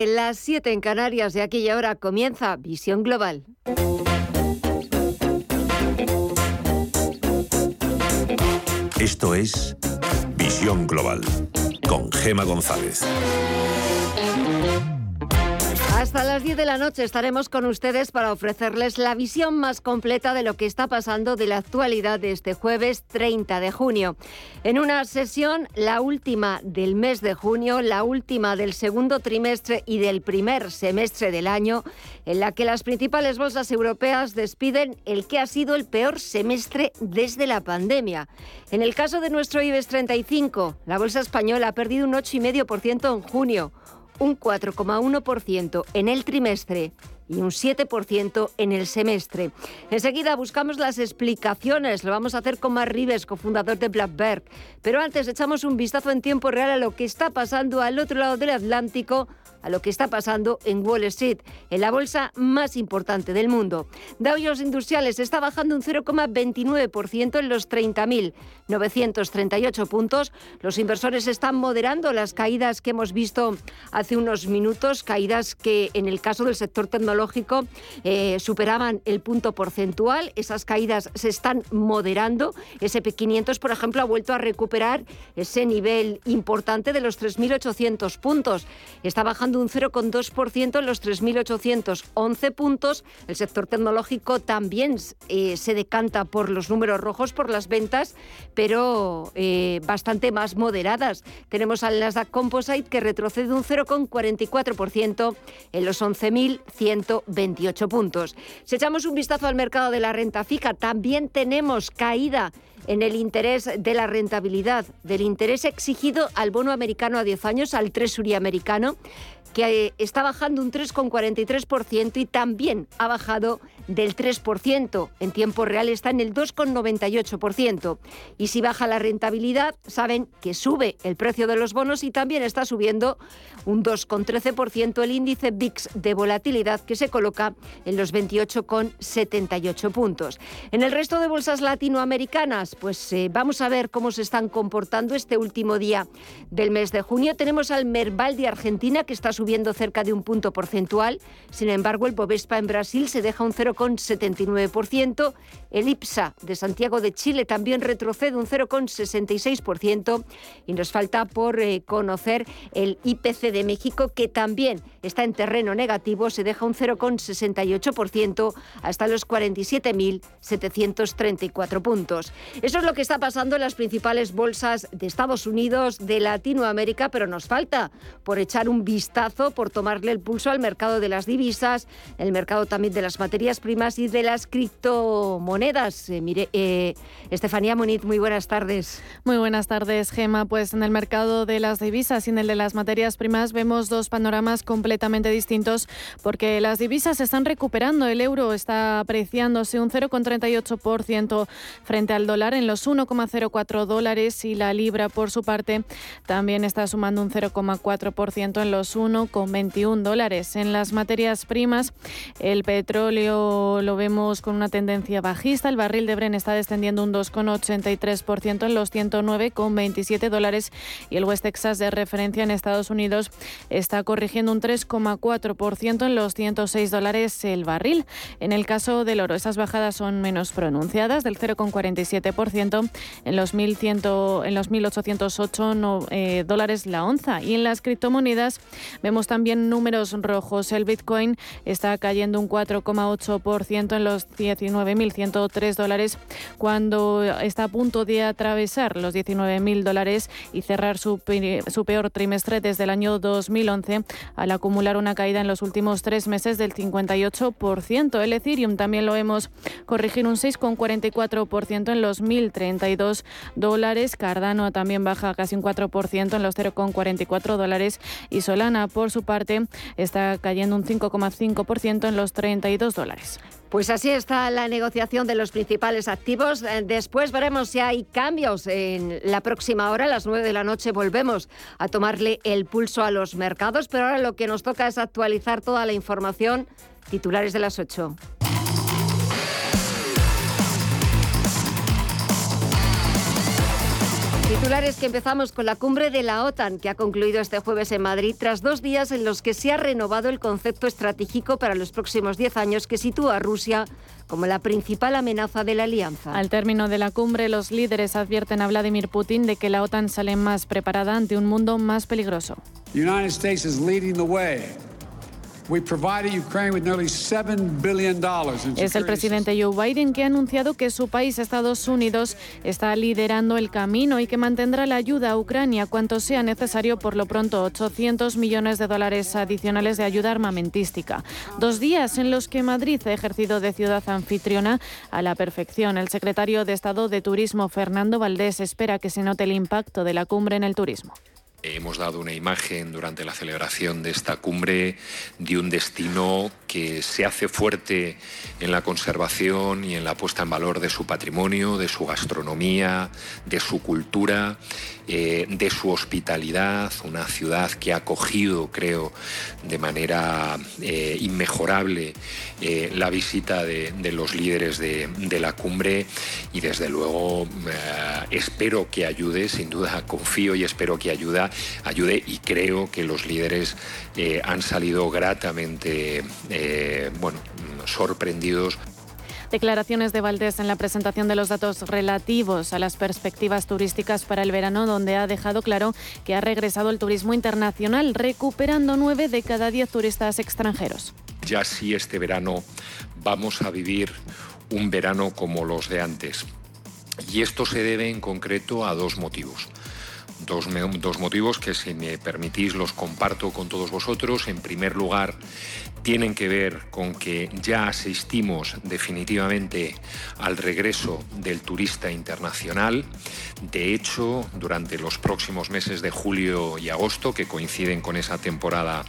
Las 7 en Canarias de aquí y ahora comienza Visión Global. Esto es Visión Global con Gema González. Hasta las 10 de la noche estaremos con ustedes para ofrecerles la visión más completa de lo que está pasando de la actualidad de este jueves 30 de junio. En una sesión, la última del mes de junio, la última del segundo trimestre y del primer semestre del año, en la que las principales bolsas europeas despiden el que ha sido el peor semestre desde la pandemia. En el caso de nuestro IBEX 35, la bolsa española ha perdido un 8,5% en junio un 4,1% en el trimestre y un 7% en el semestre. Enseguida buscamos las explicaciones. Lo vamos a hacer con Mar Rives, cofundador de Blackberg. Pero antes echamos un vistazo en tiempo real a lo que está pasando al otro lado del Atlántico a lo que está pasando en Wall Street, en la bolsa más importante del mundo. Dow Jones Industriales está bajando un 0,29% en los 30.938 puntos. Los inversores están moderando las caídas que hemos visto hace unos minutos, caídas que en el caso del sector tecnológico eh, superaban el punto porcentual. Esas caídas se están moderando. SP500, por ejemplo, ha vuelto a recuperar ese nivel importante de los 3.800 puntos. Está bajando un 0,2% en los 3.811 puntos. El sector tecnológico también eh, se decanta por los números rojos, por las ventas, pero eh, bastante más moderadas. Tenemos al Nasdaq Composite que retrocede un 0,44% en los 11.128 puntos. Si echamos un vistazo al mercado de la renta fija, también tenemos caída en el interés de la rentabilidad, del interés exigido al bono americano a 10 años, al Treasury americano, que eh, está bajando un 3,43% y también ha bajado del 3%. En tiempo real está en el 2,98%. Y si baja la rentabilidad, saben que sube el precio de los bonos y también está subiendo un 2,13% el índice VIX de volatilidad que se coloca en los 28,78 puntos. En el resto de bolsas latinoamericanas, pues eh, vamos a ver cómo se están comportando este último día del mes de junio. Tenemos al Merval de Argentina que está subiendo cerca de un punto porcentual. Sin embargo, el Bovespa en Brasil se deja un 0,79%. El IPSA de Santiago de Chile también retrocede un 0,66%. Y nos falta por eh, conocer el IPC de México, que también está en terreno negativo, se deja un 0,68% hasta los 47.734 puntos. Eso es lo que está pasando en las principales bolsas de Estados Unidos, de Latinoamérica, pero nos falta por echar un vistazo por tomarle el pulso al mercado de las divisas, el mercado también de las materias primas y de las criptomonedas. Eh, mire, eh, Estefanía Muniz, muy buenas tardes. Muy buenas tardes, Gema. Pues en el mercado de las divisas y en el de las materias primas vemos dos panoramas completamente distintos porque las divisas se están recuperando. El euro está apreciándose un 0,38% frente al dólar en los 1,04 dólares y la libra, por su parte, también está sumando un 0,4% en los 1 con 21 dólares. En las materias primas, el petróleo lo vemos con una tendencia bajista. El barril de Bren está descendiendo un 2,83% en los 109,27 dólares y el West Texas de referencia en Estados Unidos está corrigiendo un 3,4% en los 106 dólares el barril. En el caso del oro, esas bajadas son menos pronunciadas, del 0,47% en los 1.100, en los 1.808 eh, dólares la onza. Y en las criptomonedas Vemos también números rojos. El Bitcoin está cayendo un 4,8% en los 19.103 dólares cuando está a punto de atravesar los 19.000 dólares y cerrar su, su peor trimestre desde el año 2011 al acumular una caída en los últimos tres meses del 58%. El Ethereum también lo hemos corregir un 6,44% en los 1.032 dólares. Cardano también baja casi un 4% en los 0,44 dólares y Solana por su parte, está cayendo un 5,5% en los 32 dólares. Pues así está la negociación de los principales activos. Eh, después veremos si hay cambios en la próxima hora. A las 9 de la noche volvemos a tomarle el pulso a los mercados, pero ahora lo que nos toca es actualizar toda la información. Titulares de las 8. Titulares que empezamos con la cumbre de la OTAN que ha concluido este jueves en Madrid tras dos días en los que se ha renovado el concepto estratégico para los próximos diez años que sitúa a Rusia como la principal amenaza de la alianza. Al término de la cumbre, los líderes advierten a Vladimir Putin de que la OTAN sale más preparada ante un mundo más peligroso. Es el presidente Joe Biden que ha anunciado que su país, Estados Unidos, está liderando el camino y que mantendrá la ayuda a Ucrania cuanto sea necesario, por lo pronto 800 millones de dólares adicionales de ayuda armamentística. Dos días en los que Madrid ha ejercido de ciudad anfitriona a la perfección. El secretario de Estado de Turismo, Fernando Valdés, espera que se note el impacto de la cumbre en el turismo. Hemos dado una imagen durante la celebración de esta cumbre de un destino que se hace fuerte en la conservación y en la puesta en valor de su patrimonio, de su gastronomía, de su cultura, eh, de su hospitalidad, una ciudad que ha acogido, creo, de manera eh, inmejorable eh, la visita de, los líderes de, de, la cumbre y desde luego espero que ayude, sin duda confío y espero que ayude ayude y creo que los líderes eh, han salido gratamente eh, bueno, sorprendidos. Declaraciones de Valdés en la presentación de los datos relativos a las perspectivas turísticas para el verano, donde ha dejado claro que ha regresado el turismo internacional, recuperando nueve de cada diez turistas extranjeros. Ya sí este verano vamos a vivir un verano como los de antes. Y esto se debe en concreto a dos motivos. Dos, motivos que, si me permitís, los comparto con todos vosotros. En primer lugar, tienen que ver con que ya asistimos definitivamente al regreso del turista internacional. De hecho, durante los próximos meses de julio y agosto, que coinciden con esa temporada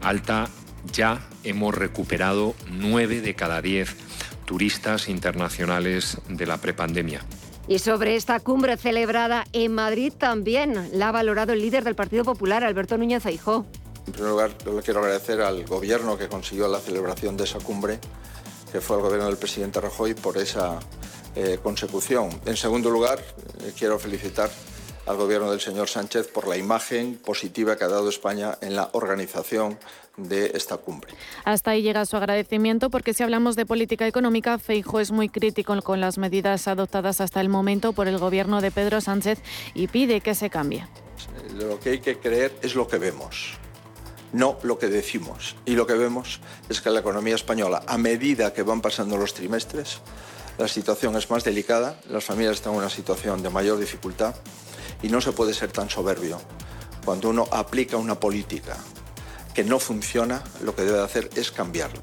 alta, ya hemos recuperado nueve de cada diez turistas internacionales de la prepandemia. Y sobre esta cumbre celebrada en Madrid también la ha valorado el líder del Partido Popular, Alberto Núñez Aijó. En primer lugar, le quiero agradecer al gobierno que consiguió la celebración de esa cumbre, que fue el gobierno del presidente Rajoy, por esa eh, consecución. En segundo lugar, eh, quiero felicitar al gobierno del señor Sánchez por la imagen positiva que ha dado España en la organización de esta cumbre. Hasta ahí llega su agradecimiento porque si hablamos de política económica, Feijo es muy crítico con las medidas adoptadas hasta el momento por el gobierno de Pedro Sánchez y pide que se cambie. Lo que hay que creer es lo que vemos no lo que decimos. Y lo que vemos es que la economía española, a medida que van pasando los trimestres, la situación es más delicada, las familias están en una situación de mayor dificultad y no se puede ser tan soberbio. Cuando uno aplica una política que no funciona, lo que debe hacer es cambiarla.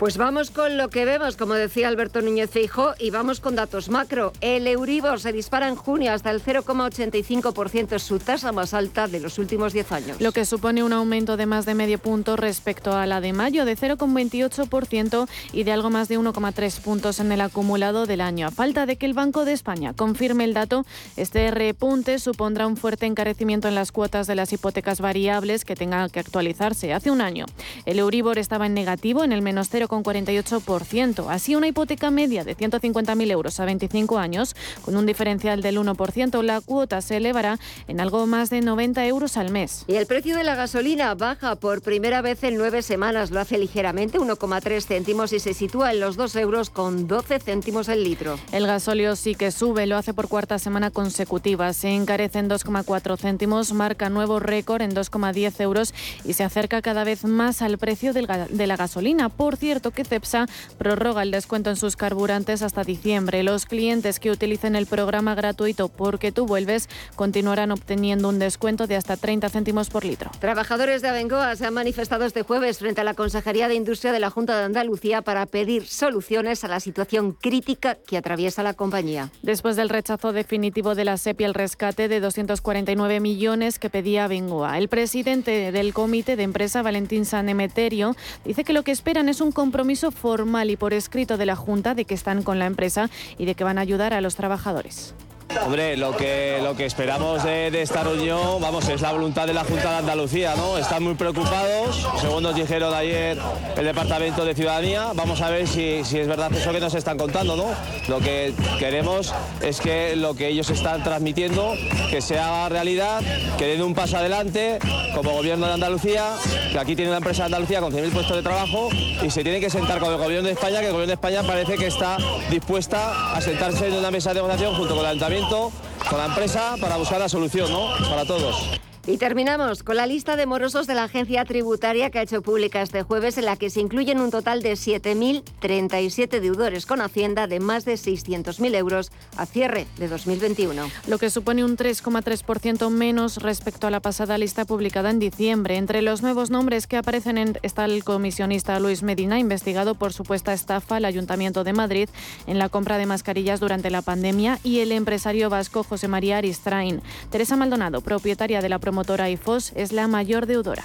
Pues vamos con lo que vemos, como decía Alberto Núñez Feijóo, y vamos con datos macro. El Euribor se dispara en junio hasta el 0,85%, su tasa más alta de los últimos 10 años. Lo que supone un aumento de más de medio punto respecto a la de mayo, de 0,28% y de algo más de 1,3 puntos en el acumulado del año. A falta de que el Banco de España confirme el dato, este repunte supondrá un fuerte encarecimiento en las cuotas de las hipotecas variables que tengan que actualizarse. Hace un año, el Euribor estaba en negativo, en el menos 0, 48%. Así, una hipoteca media de 150.000 euros a 25 años, con un diferencial del 1%, la cuota se elevará en algo más de 90 euros al mes. Y el precio de la gasolina baja por primera vez en nueve semanas. Lo hace ligeramente, 1,3 céntimos, y se sitúa en los 2 euros con 12 céntimos el litro. El gasóleo sí que sube, lo hace por cuarta semana consecutiva. Se encarece en 2,4 céntimos, marca nuevo récord en 2,10 euros y se acerca cada vez más al precio de la gasolina. Por cierto, que CEPSA prorroga el descuento en sus carburantes hasta diciembre. Los clientes que utilicen el programa gratuito Porque tú vuelves continuarán obteniendo un descuento de hasta 30 céntimos por litro. Trabajadores de Abengoa se han manifestado este jueves frente a la Consejería de Industria de la Junta de Andalucía para pedir soluciones a la situación crítica que atraviesa la compañía. Después del rechazo definitivo de la SEPI el rescate de 249 millones que pedía Abengoa, el presidente del comité de empresa, Valentín Sanemeterio, dice que lo que esperan es un compromiso formal y por escrito de la Junta de que están con la empresa y de que van a ayudar a los trabajadores. Hombre, lo que, lo que esperamos de, esta reunión, vamos, es la voluntad de la Junta de Andalucía, ¿no? Están muy preocupados, según nos dijeron ayer el Departamento de Ciudadanía, vamos a ver si, si es verdad eso que nos están contando, ¿no? Lo que queremos es que lo que ellos están transmitiendo, que se haga realidad, que den un paso adelante como gobierno de Andalucía, que aquí tiene una empresa de Andalucía con 100.000 puestos de trabajo y se tiene que sentar con el gobierno de España, que el gobierno de España parece que está dispuesta a sentarse en una mesa de negociación junto con el Ayuntamiento con la empresa para buscar la solución, ¿no? Para todos. Y terminamos con la lista de morosos de la agencia tributaria que ha hecho pública este jueves, en la que se incluyen un total de 7.037 deudores con Hacienda de más de 600.000 euros a cierre de 2021. Lo que supone un 3,3% menos respecto a la pasada lista publicada en diciembre. Entre los nuevos nombres que aparecen en, está el comisionista Luis Medina, investigado por supuesta estafa al Ayuntamiento de Madrid en la compra de mascarillas durante la pandemia, y el empresario vasco José María Aristrain. Teresa Maldonado, propietaria de la promotora IFOS es la mayor deudora.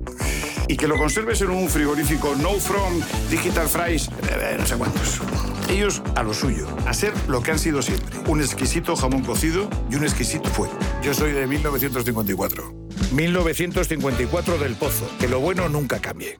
y que lo conserves en un frigorífico No From Digital Fries, eh, no sé cuántos. Ellos a lo suyo, a ser lo que han sido siempre, un exquisito jamón cocido y un exquisito fue. Yo soy de 1954. 1954 del Pozo, que lo bueno nunca cambie.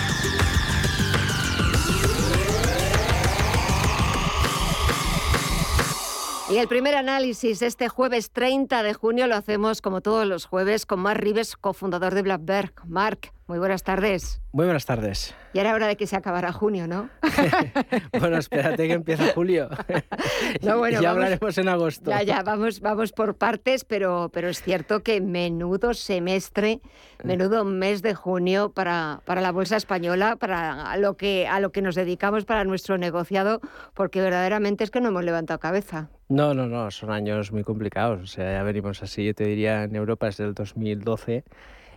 Y el primer análisis este jueves 30 de junio lo hacemos como todos los jueves con Mark Rives, cofundador de Blackberg. Mark, muy buenas tardes. Muy buenas tardes. Y era hora de que se acabara junio, ¿no? bueno, espérate que empieza julio. no, bueno, ya hablaremos en agosto. Ya, ya, vamos, vamos por partes, pero, pero es cierto que menudo semestre, menudo mes de junio para, para la bolsa española, para lo, que, a lo que nos dedicamos para nuestro negociado, porque verdaderamente es que no hemos levantado cabeza. No, no, no, son años muy complicados. O sea, ya venimos así, yo te diría, en Europa es del 2012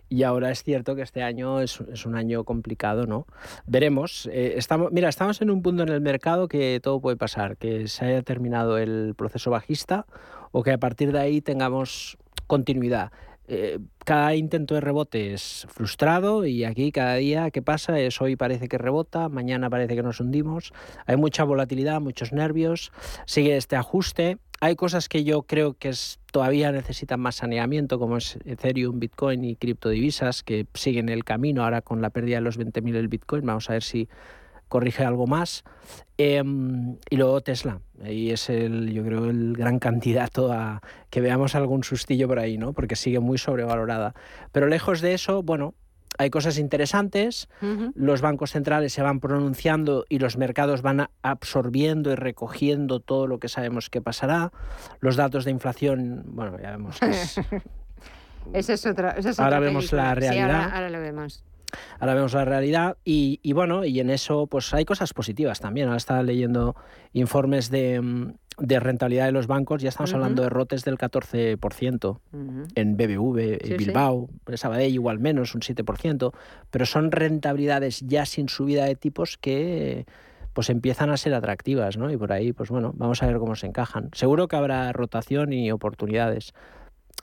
y ahora es cierto que este año es, un año complicado, ¿no? Veremos. Eh, estamos, mira, estamos en un punto en el mercado que todo puede pasar, que se haya terminado el proceso bajista o que a partir de ahí tengamos continuidad. Eh, cada intento de rebote es frustrado y aquí cada día que pasa es hoy parece que rebota, mañana parece que nos hundimos. Hay mucha volatilidad, muchos nervios, sigue este ajuste. Hay cosas que yo creo que es, todavía necesitan más saneamiento, como es Ethereum, Bitcoin y criptodivisas, que siguen el camino ahora con la pérdida de los 20.000 del Bitcoin. Vamos a ver si corrige algo más. Em, y luego Tesla. Ahí es el, yo creo, el gran candidato a que veamos algún sustillo por ahí, ¿no? Porque sigue muy sobrevalorada. Pero lejos de eso, bueno, hay cosas interesantes, los bancos centrales se van pronunciando y los mercados van absorbiendo y recogiendo todo lo que sabemos que pasará. Los datos de inflación, bueno, ya vemos que es... esa es otra, ahora vemos la realidad. ahora, lo vemos. Ahora vemos la realidad y, y, bueno, y en eso pues hay cosas positivas también. Ahora estaba leyendo informes de, mm, de rentabilidad de los bancos, ya estamos hablando de rotes del 14% en BBV, Bilbao, Sabadell igual menos, un 7%, pero son rentabilidades ya sin subida de tipos que pues empiezan a ser atractivas, ¿no? Y por ahí, pues bueno, vamos a ver cómo se encajan. Seguro que habrá rotación y oportunidades,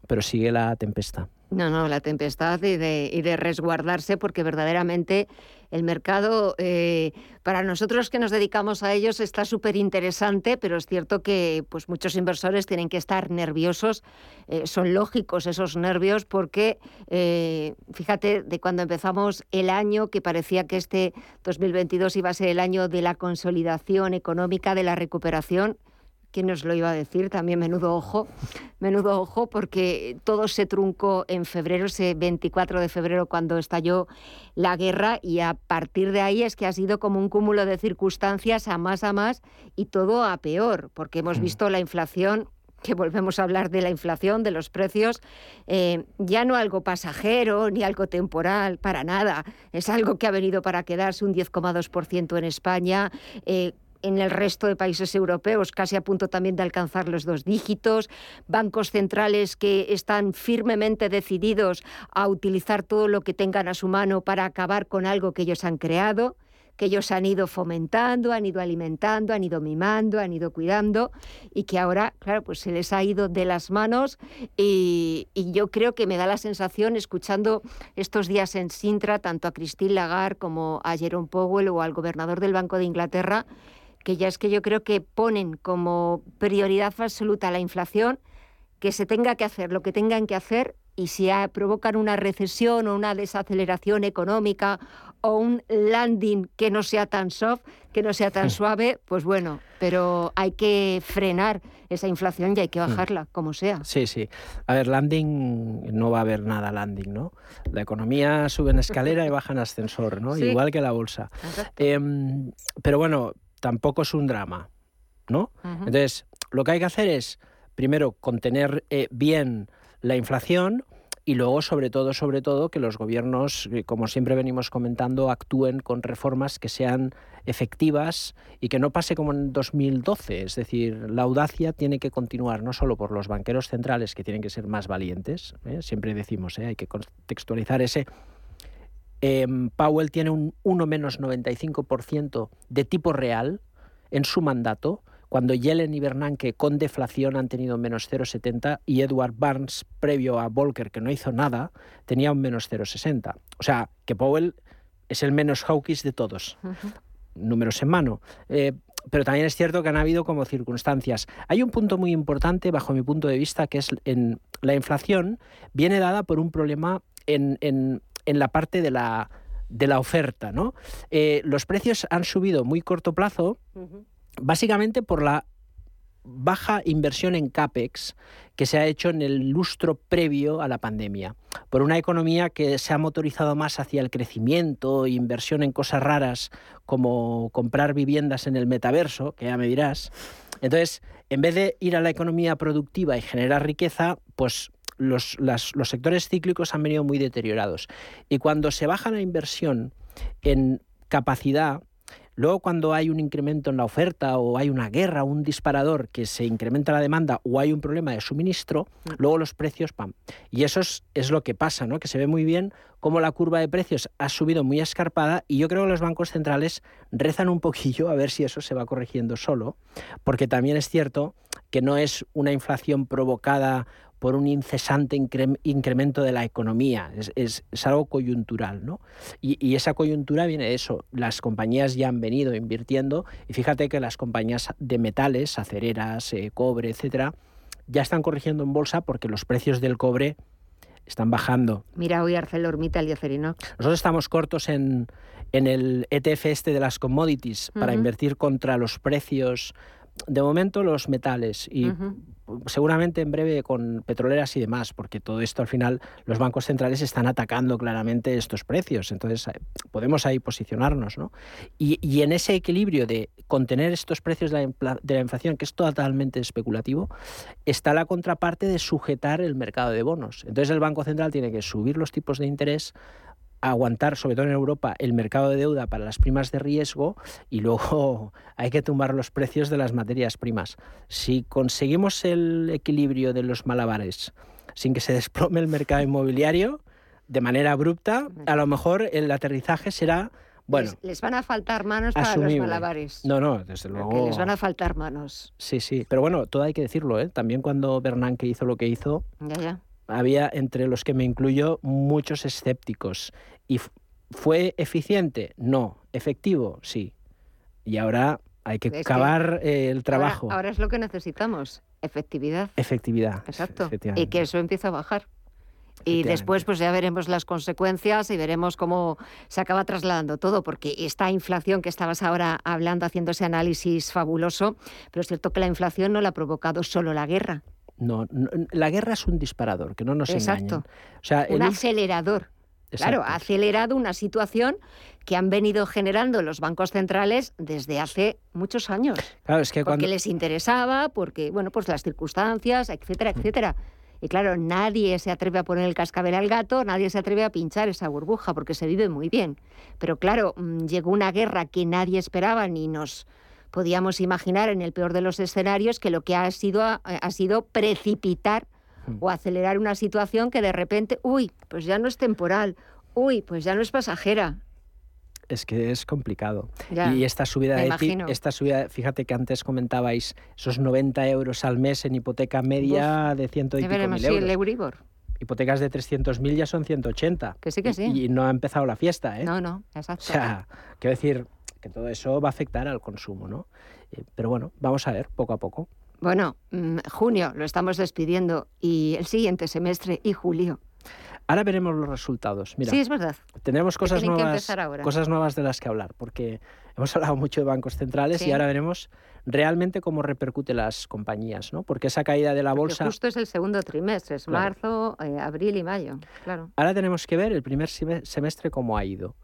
pero sigue la tempestad. No, no, la tempestad y de, y de resguardarse porque verdaderamente el mercado, eh, para nosotros que nos dedicamos a ellos, está súper interesante, pero es cierto que pues, muchos inversores tienen que estar nerviosos. Eh, son lógicos esos nervios porque, eh, fíjate, de cuando empezamos el año, que parecía que este 2022 iba a ser el año de la consolidación económica, de la recuperación, ¿quién nos lo iba a decir? También menudo ojo, menudo ojo, porque todo se truncó en febrero, ese 24 de febrero, cuando estalló la guerra, y a partir de ahí es que ha sido como un cúmulo de circunstancias a más a más y todo a peor, porque hemos mm. visto la inflación que volvemos a hablar de la inflación, de los precios, eh, ya no algo pasajero ni algo temporal, para nada. Es algo que ha venido para quedarse un 10,2% en España. Eh, en el resto de países europeos, casi a punto también de alcanzar los dos dígitos, bancos centrales que están firmemente decididos a utilizar todo lo que tengan a su mano para acabar con algo que ellos han creado que ellos han ido fomentando, han ido alimentando, han ido mimando, han ido cuidando y que ahora, claro, pues se les ha ido de las manos y, yo creo que me da la sensación, escuchando estos días en Sintra, tanto a Christine Lagarde como a Jerome Powell o al gobernador del Banco de Inglaterra, que ya es que yo creo que ponen como prioridad absoluta la inflación, que se tenga que hacer lo que tengan que hacer y si provocan una recesión o una desaceleración económica o un landing que no sea tan soft, que no sea tan suave, pues bueno, pero hay que frenar esa inflación y hay que hmm. bajarla, como sea. Sí, sí. A ver, landing, no va a haber nada landing, ¿no? La economía sube en escalera y baja en ascensor, ¿no? Igual que la bolsa. Em, pero bueno, tampoco es un drama, ¿no? Entonces, lo que hay que hacer es, primero, contener eh, bien la inflación, y luego, sobre todo, sobre todo, que los gobiernos, eh, como siempre venimos comentando, actúen con reformas que sean efectivas y que no pase como en 2012. Es decir, la audacia tiene que continuar no solo por los banqueros centrales, que tienen que ser más valientes, ¿eh? siempre decimos, ¿eh? hay que contextualizar ese. Em, Powell tiene un 1 menos 95% de tipo real en su mandato cuando Yellen y Bernanke con deflación han tenido menos 0,70 y Edward Barnes, previo a Volcker, que no hizo nada, tenía un menos 0,60. O sea, que Powell es el menos hawkish de todos. Números en mano. Eh, pero también es cierto que han habido como circunstancias. Hay un punto muy importante, bajo mi punto de vista, que es en la inflación viene dada por un problema en, en, en la parte de la, de la oferta. ¿no? Eh, los precios han subido muy corto plazo básicamente por la baja inversión en CAPEX que se ha hecho en el lustro previo a la pandemia, por una economía que se ha motorizado más hacia el crecimiento e inversión en cosas raras como comprar viviendas en el metaverso, que ya me dirás. Entonces, en vez de ir a la economía productiva y generar riqueza, pues los, los sectores cíclicos han venido muy deteriorados. Y cuando se baja la inversión en capacidad, Luego, cuando hay un incremento en la oferta o hay una guerra, un disparador que se incrementa la demanda o hay un problema de suministro, mm. luego los precios, ¡pam! Y eso es, es, lo que pasa, ¿no? Que se ve muy bien cómo la curva de precios ha subido muy escarpada y yo creo que los bancos centrales rezan un poquillo a ver si eso se va corrigiendo solo, porque también es cierto que no es una inflación provocada por un incesante incremento de la economía. Es, algo coyuntural, ¿no? Y, esa coyuntura viene de eso. Las compañías ya han venido invirtiendo y fíjate que las compañías de metales, acereras, eh, cobre, etcétera, ya están corrigiendo en bolsa porque los precios del cobre están bajando. Mira hoy ArcelorMittal y Acerinox. Nosotros estamos cortos en, el ETF este de las commodities para invertir contra los precios de momento los metales y seguramente en breve con petroleras y demás, porque todo esto al final los bancos centrales están atacando claramente estos precios, entonces eh, podemos ahí posicionarnos. ¿no? Y, en ese equilibrio de contener estos precios de la, de la inflación, que es totalmente especulativo, está la contraparte de sujetar el mercado de bonos. Entonces el Banco Central tiene que subir los tipos de interés aguantar, sobre todo en Europa, el mercado de deuda para las primas de riesgo y luego hay que tumbar los precios de las materias primas. Si conseguimos el equilibrio de los malabares sin que se desplome el mercado inmobiliario de manera abrupta, a lo mejor el aterrizaje será bueno, les, van a faltar manos para los malabares. No, no, desde luego. les van a faltar manos. Sí, sí. Pero bueno, todo hay que decirlo, ¿eh? También cuando Bernanke hizo lo que hizo, ya, ya había, entre los que me incluyo, muchos escépticos. ¿Y fue eficiente? No. ¿Efectivo? Sí. Y ahora hay que acabar eh, el trabajo. Ahora, es lo que necesitamos, efectividad. Efectividad. Exacto. Y que eso empieza a bajar. Y después pues ya veremos las consecuencias y veremos cómo se acaba trasladando todo, porque esta inflación que estabas ahora hablando, haciendo ese análisis fabuloso, pero es cierto que la inflación no la ha provocado solo la guerra. No, la guerra es un disparador, que no nos Exacto. O sea, un acelerador. Claro, ha acelerado una situación que han venido generando los bancos centrales desde hace muchos años. Claro, es que porque les interesaba, porque, bueno, pues las circunstancias, etcétera, etcétera. Y claro, nadie se atreve a poner el cascabel al gato, nadie se atreve a pinchar esa burbuja porque se vive muy bien. Pero claro, mm, llegó una guerra que nadie esperaba ni nos podíamos imaginar en el peor de los escenarios que lo que ha sido ha, sido precipitar hmm. o acelerar una situación que de repente, uy, pues ya no es temporal, uy, pues ya no es pasajera, es que es complicado. y esta subida de esta subida, fíjate que antes comentabais esos 90 euros al mes en hipoteca media de ciento y pico mil euros. el Euribor. Hipotecas de 300.000 ya son 180. Que sí, que sí. Y, no ha empezado la fiesta, ¿eh? No, no, exacto. O sea, quiero decir que todo eso va a afectar al consumo, ¿no? Eh, pero bueno, vamos a ver poco a poco. Bueno, mm, junio lo estamos despidiendo y el siguiente semestre y julio. Ahora veremos los resultados. Mira, sí, es verdad. Tenemos cosas nuevas, cosas nuevas de las que hablar, porque hemos hablado mucho de bancos centrales y ahora veremos realmente cómo repercute las compañías, ¿no? Porque esa caída de la bolsa... justo es el segundo trimestre, es marzo, eh, abril y mayo, claro. Ahora tenemos que ver el primer semestre cómo ha ido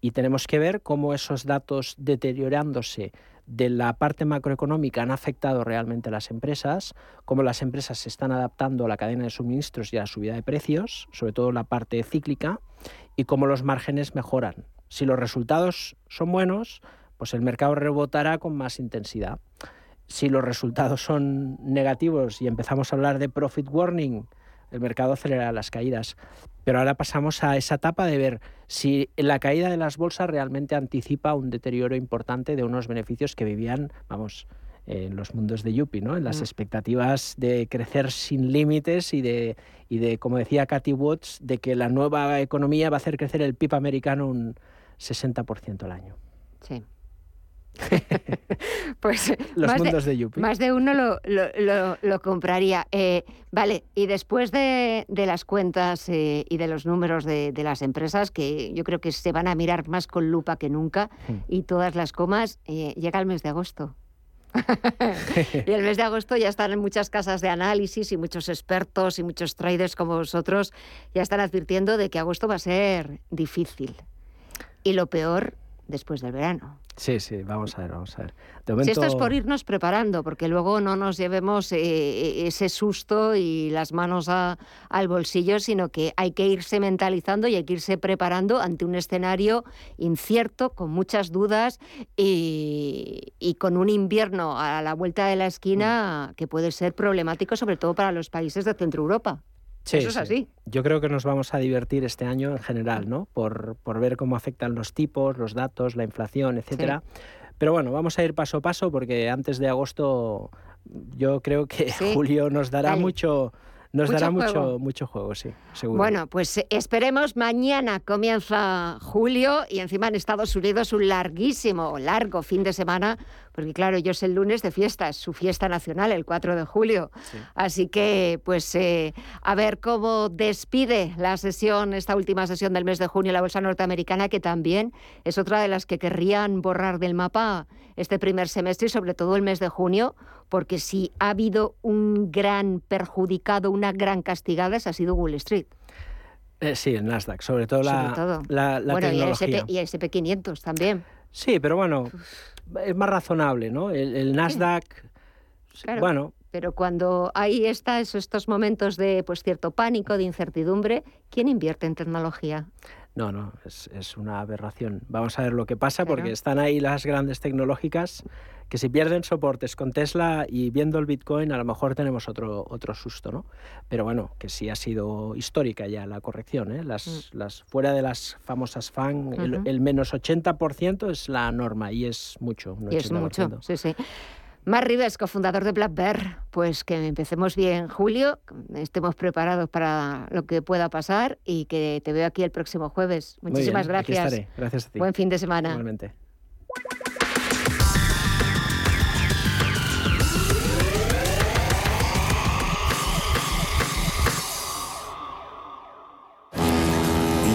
y tenemos que ver cómo esos datos deteriorándose de la parte macroeconómica han afectado realmente a las empresas, cómo las empresas se están adaptando a la cadena de suministros y a la subida de precios, sobre todo la parte cíclica, y cómo los márgenes mejoran. Si los resultados son buenos, pues el mercado rebotará con más intensidad. Si los resultados son negativos y empezamos a hablar de profit warning, el mercado acelera las caídas. Pero ahora pasamos a esa etapa de ver si la caída de las bolsas realmente anticipa un deterioro importante de unos beneficios que vivían, vamos, en los mundos de Yuppie, ¿no? En las mm. expectativas de crecer sin límites y de, y de, como decía Cathy Watts, de que la nueva economía va a hacer crecer el PIB americano un 60% al año. Sí. pues los más mundos de, Más de uno lo, compraría. Eh, vale, y después de, las cuentas eh, y de los números de, las empresas, que yo creo que se van a mirar más con lupa que nunca, hmm. y todas las comas, eh, llega el mes de agosto. y el mes de agosto ya están en muchas casas de análisis y muchos expertos y muchos traders como vosotros ya están advirtiendo de que agosto va a ser difícil. Y lo peor después del verano. Sí, sí, vamos a ver, vamos a ver. Si esto es por irnos preparando, porque luego no nos llevemos eh, eh, ese susto y las manos al bolsillo, sino que hay que irse mentalizando y hay que irse preparando ante un escenario incierto, con muchas dudas y, y con un invierno a la vuelta de la esquina mm. que puede ser problemático, sobre todo para los países de Centro Europa. Sí, Eso es así. Yo creo que nos vamos a divertir este año en general, ¿no? Por, por ver cómo afectan los tipos, los datos, la inflación, etcétera. Pero bueno, vamos a ir paso a paso porque antes de agosto yo creo que julio nos dará mucho nos dará mucho, mucho juego, sí, seguro. Bueno, pues esperemos. Mañana comienza julio y encima en Estados Unidos un larguísimo, largo fin de semana, porque claro, ellos el lunes de fiesta, es su fiesta nacional, el 4 de julio. Así que, pues, eh, a ver cómo despide la sesión, esta última sesión del mes de junio, la Bolsa Norteamericana, que también es otra de las que querrían borrar del mapa este primer semestre y sobre todo el mes de junio, porque si ha habido un gran perjudicado, una gran castigada, esa ha sido Wall Street. Eh, sí, el Nasdaq, sobre todo la, la, bueno, tecnología. Y el, SP, 500 también. Sí, pero bueno, es más razonable, ¿no? El, Nasdaq, bueno... Pero cuando hay estos momentos de pues, cierto pánico, de incertidumbre, ¿quién invierte en tecnología? No, no, es, es, una aberración. Vamos a ver lo que pasa porque están ahí las grandes tecnológicas que si pierden soportes con Tesla y viendo el Bitcoin, a lo mejor tenemos otro, otro susto, ¿no? Pero bueno, que sí ha sido histórica ya la corrección, ¿eh? Las, mm. las, fuera de las famosas FAN, el, menos 80% es la norma y es mucho. y es mucho, sí, sí. Mar Rives, cofundador de Black Bear, pues que empecemos bien julio, estemos preparados para lo que pueda pasar y que te veo aquí el próximo jueves. Muchísimas gracias. Gracias a ti. Buen fin de semana. Igualmente.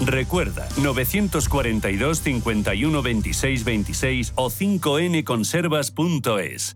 Recuerda, 942 51 26 26 o 5nconservas.es.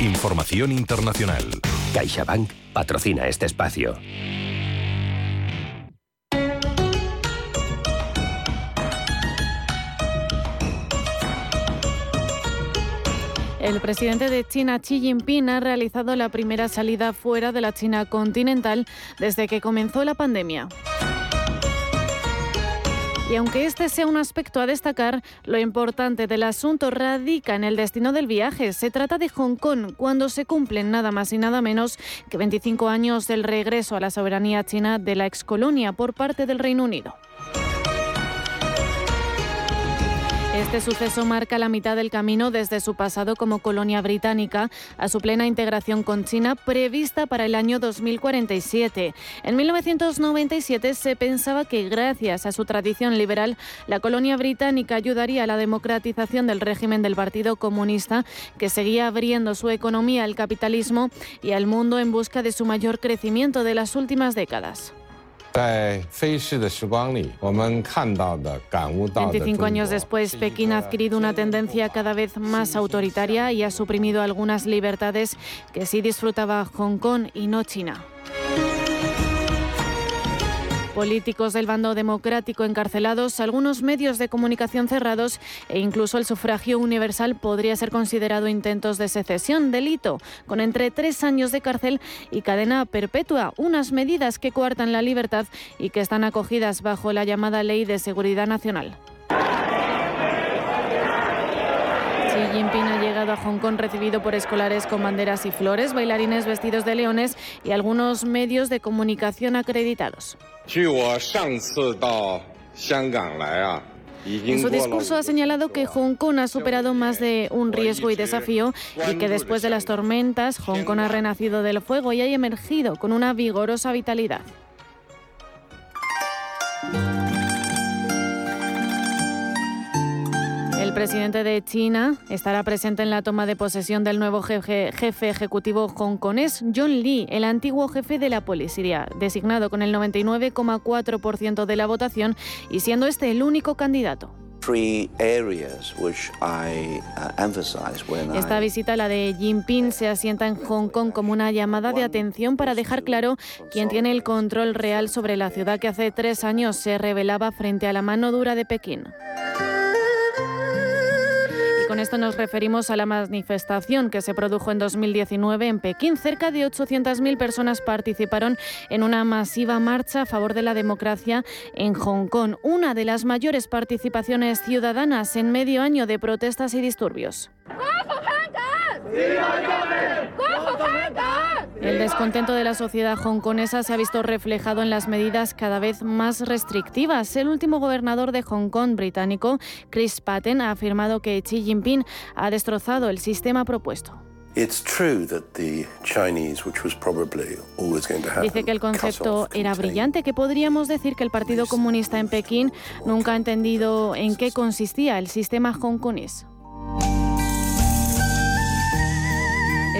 Información internacional. CaixaBank patrocina este espacio. El presidente de China, Xi Jinping, ha realizado la primera salida fuera de la China continental desde que comenzó la pandemia. Y aunque este sea un aspecto a destacar, lo importante del asunto radica en el destino del viaje. Se trata de Hong Kong, cuando se cumplen nada más y nada menos que 25 años del regreso a la soberanía china de la excolonia por parte del Reino Unido. Este suceso marca la mitad del camino desde su pasado como colonia británica a su plena integración con China prevista para el año 2047. En 1997 se pensaba que gracias a su tradición liberal, la colonia británica ayudaría a la democratización del régimen del Partido Comunista, que seguía abriendo su economía al capitalismo y al mundo en busca de su mayor crecimiento de las últimas décadas. 25 años después, Pekín ha adquirido una tendencia cada vez más autoritaria y ha suprimido algunas libertades que sí disfrutaba Hong Kong y no China. Políticos del bando democrático encarcelados, algunos medios de comunicación cerrados e incluso el sufragio universal podría ser considerado intentos de secesión, delito, con entre tres años de cárcel y cadena perpetua, unas medidas que coartan la libertad y que están acogidas bajo la llamada Ley de Seguridad Nacional. Xi Jinping ha llegado a Hong Kong recibido por escolares con banderas y flores, bailarines vestidos de leones y algunos medios de comunicación acreditados. En su discurso ha señalado que Hong Kong ha superado más de un riesgo y desafío y que después de las tormentas Hong Kong ha renacido del fuego y ha emergido con una vigorosa vitalidad. El presidente de China estará presente en la toma de posesión del nuevo jefe, jefe ejecutivo hongkonés, John Lee, el antiguo jefe de la policía, designado con el 99,4% de la votación y siendo este el único candidato. Esta visita, la de Jinping, se asienta en Hong Kong como una llamada de atención para dejar claro quién tiene el control real sobre la ciudad que hace tres años se revelaba frente a la mano dura de Pekín. Con esto nos referimos a la manifestación que se produjo en 2019 en Pekín. Cerca de 800.000 personas participaron en una masiva marcha a favor de la democracia en Hong Kong, una de las mayores participaciones ciudadanas en medio año de protestas y disturbios. El descontento de la sociedad hongkonesa se ha visto reflejado en las medidas cada vez más restrictivas. El último gobernador de Hong Kong británico, Chris Patten, ha afirmado que Xi Jinping ha destrozado el sistema propuesto. Dice que el concepto era brillante, que podríamos decir que el Partido Comunista en Pekín nunca ha entendido en qué consistía el sistema hongkonés.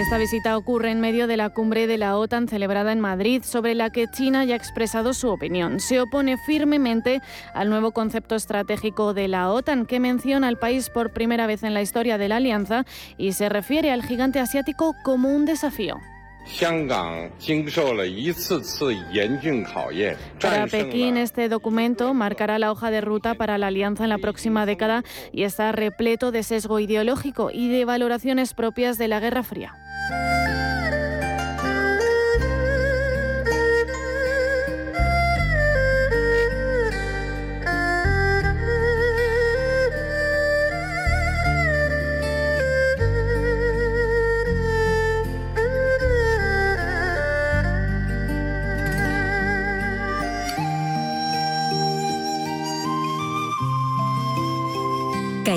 Esta visita ocurre en medio de la cumbre de la OTAN celebrada en Madrid, sobre la que China ya ha expresado su opinión. Se opone firmemente al nuevo concepto estratégico de la OTAN, que menciona al país por primera vez en la historia de la alianza y se refiere al gigante asiático como un desafío. Para Pekín, este documento marcará la hoja de ruta para la alianza en la próxima década y está repleto de sesgo ideológico y de valoraciones propias de la Guerra Fría.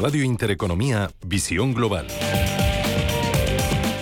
Radio Intereconomía, Visión Global.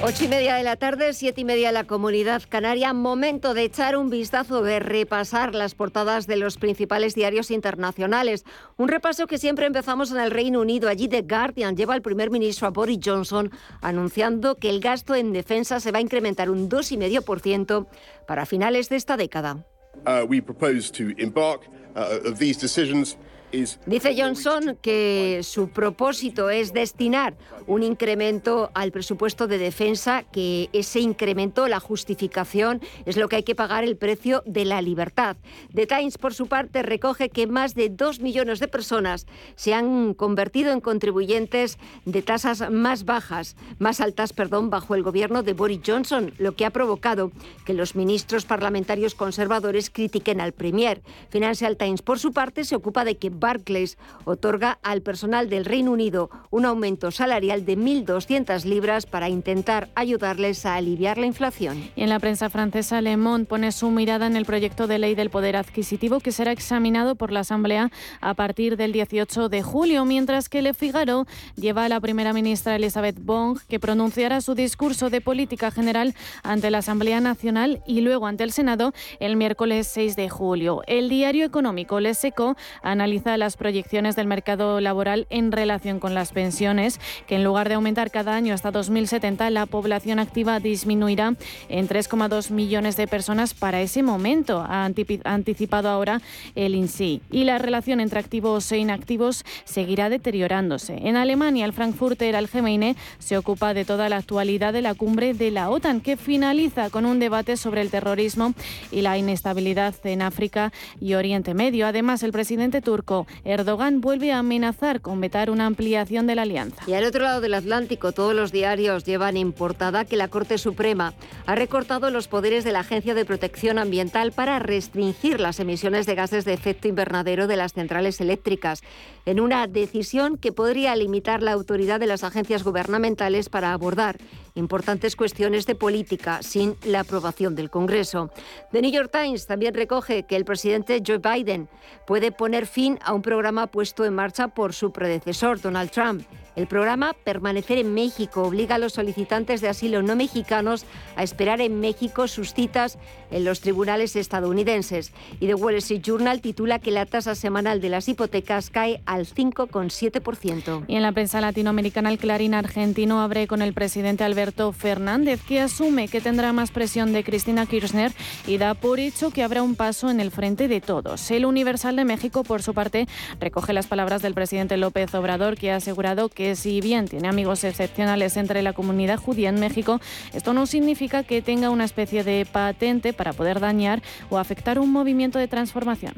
Ocho y media de la tarde, siete y media de la comunidad canaria. Momento de echar un vistazo, de repasar las portadas de los principales diarios internacionales. Un repaso que siempre empezamos en el Reino Unido. Allí The Guardian lleva al primer ministro a Boris Johnson anunciando que el gasto en defensa se va a incrementar un 2,5% para finales de esta década. Uh, we propose to embark uh, of these decisions Dice Johnson que su propósito es destinar un incremento al presupuesto de defensa, que ese incremento, la justificación, es lo que hay que pagar el precio de la libertad. The Times, por su parte, recoge que más de dos millones de personas se han convertido en contribuyentes de tasas más bajas, más altas, perdón, bajo el gobierno de Boris Johnson, lo que ha provocado que los ministros parlamentarios conservadores critiquen al Premier. Financial Times, por su parte, se ocupa de que Barclays otorga al personal del Reino Unido un aumento salarial de 1.200 libras para intentar ayudarles a aliviar la inflación. Y en la prensa francesa, Le Monde pone su mirada en el proyecto de ley del poder adquisitivo que será examinado por la Asamblea a partir del 18 de julio, mientras que Le Figaro lleva a la primera ministra Elisabeth Bong que pronunciará su discurso de política general ante la Asamblea Nacional y luego ante el Senado el miércoles 6 de julio. El diario económico Le Seco analiza las proyecciones del mercado laboral en relación con las pensiones, que en lugar de aumentar cada año hasta 2070, la población activa disminuirá en 3,2 millones de personas para ese momento, ha anticipado ahora el INSI. Y la relación entre activos e inactivos seguirá deteriorándose. En Alemania, el Frankfurter Allgemeine se ocupa de toda la actualidad de la cumbre de la OTAN, que finaliza con un debate sobre el terrorismo y la inestabilidad en África y Oriente Medio. Además, el presidente turco Erdogan vuelve a amenazar con vetar una ampliación de la alianza. Y al otro lado del Atlántico, todos los diarios llevan en portada que la Corte Suprema ha recortado los poderes de la Agencia de Protección Ambiental para restringir las emisiones de gases de efecto invernadero de las centrales eléctricas, en una decisión que podría limitar la autoridad de las agencias gubernamentales para abordar importantes cuestiones de política sin la aprobación del Congreso. The New York Times también recoge que el presidente Joe Biden puede poner fin a un programa puesto en marcha por su predecesor, Donald Trump. El programa Permanecer en México obliga a los solicitantes de asilo no mexicanos a esperar en México sus citas en los tribunales estadounidenses. Y The Wall Street Journal titula que la tasa semanal de las hipotecas cae al 5,7%. Y en la prensa latinoamericana, el Clarín argentino abre con el presidente Alberto Fernández, que asume que tendrá más presión de Cristina Kirchner y da por hecho que habrá un paso en el frente de todos. El Universal de México, por su parte, recoge las palabras del presidente López Obrador, que ha asegurado que si bien tiene amigos excepcionales entre la comunidad judía en México, esto no significa que tenga una especie de patente para poder dañar o afectar un movimiento de transformación.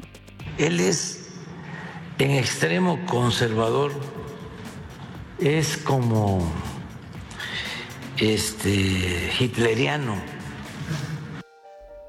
Él es en extremo conservador, es como este hitleriano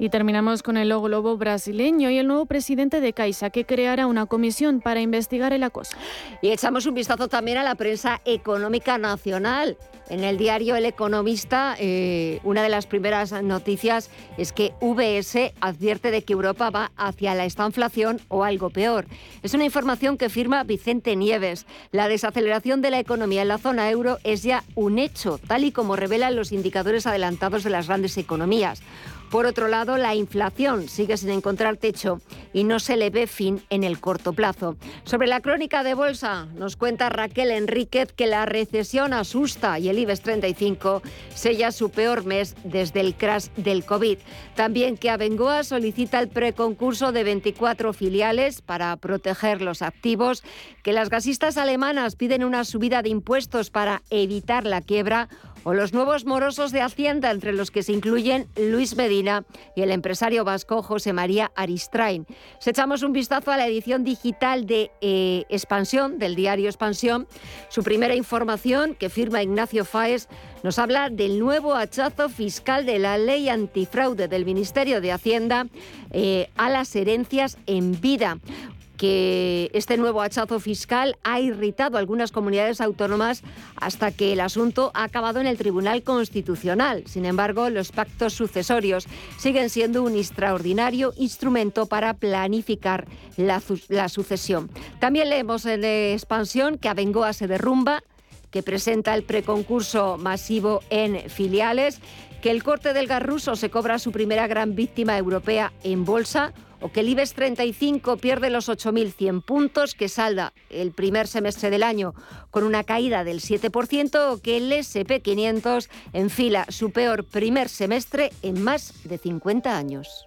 Y terminamos con el globo brasileño y el nuevo presidente de Caixa, que creará una comisión para investigar el acoso. Y echamos un vistazo también a la prensa económica nacional. En el diario El Economista, eh, una de las primeras noticias es que VS advierte de que Europa va hacia la estanflación o algo peor. Es una información que firma Vicente Nieves. La desaceleración de la economía en la zona euro es ya un hecho, tal y como revelan los indicadores adelantados de las grandes economías. Por otro lado, la inflación sigue sin encontrar techo y no se le ve fin en el corto plazo. Sobre la crónica de bolsa, nos cuenta Raquel Enríquez que la recesión asusta y el IBEX 35 sella su peor mes desde el crash del COVID. También que Abengoa solicita el preconcurso de 24 filiales para proteger los activos, que las gasistas alemanas piden una subida de impuestos para evitar la quiebra o los nuevos morosos de Hacienda, entre los que se incluyen Luis Medina y el empresario vasco José María Aristrain. Si echamos un vistazo a la edición digital de eh, Expansión, del diario Expansión, su primera información, que firma Ignacio Faes, nos habla del nuevo hachazo fiscal de la ley antifraude del Ministerio de Hacienda eh, a las herencias en vida que este nuevo hachazo fiscal ha irritado a algunas comunidades autónomas hasta que el asunto ha acabado en el Tribunal Constitucional. Sin embargo, los pactos sucesorios siguen siendo un extraordinario instrumento para planificar la, sucesión. También leemos en expansión que Abengoa se derrumba, que presenta el preconcurso masivo en filiales, que el corte del gas ruso se cobra su primera gran víctima europea en bolsa o que el IBEX 35 pierde los 8.100 puntos, que salda el primer semestre del año con una caída del 7%, o que el SP500 enfila su peor primer semestre en más de 50 años.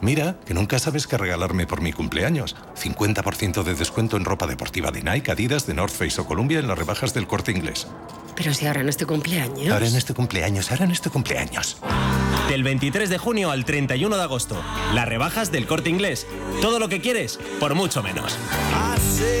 Mira, que nunca sabes qué regalarme por mi cumpleaños. 50% de descuento en ropa deportiva de Nike, Adidas, de North Face o Columbia en las rebajas del corte inglés. Pero si ahora en este cumpleaños. Ahora en este cumpleaños, ahora en este cumpleaños. Del 23 de junio al 31 de agosto. Las rebajas del corte inglés. Todo lo que quieres, por mucho menos. Hace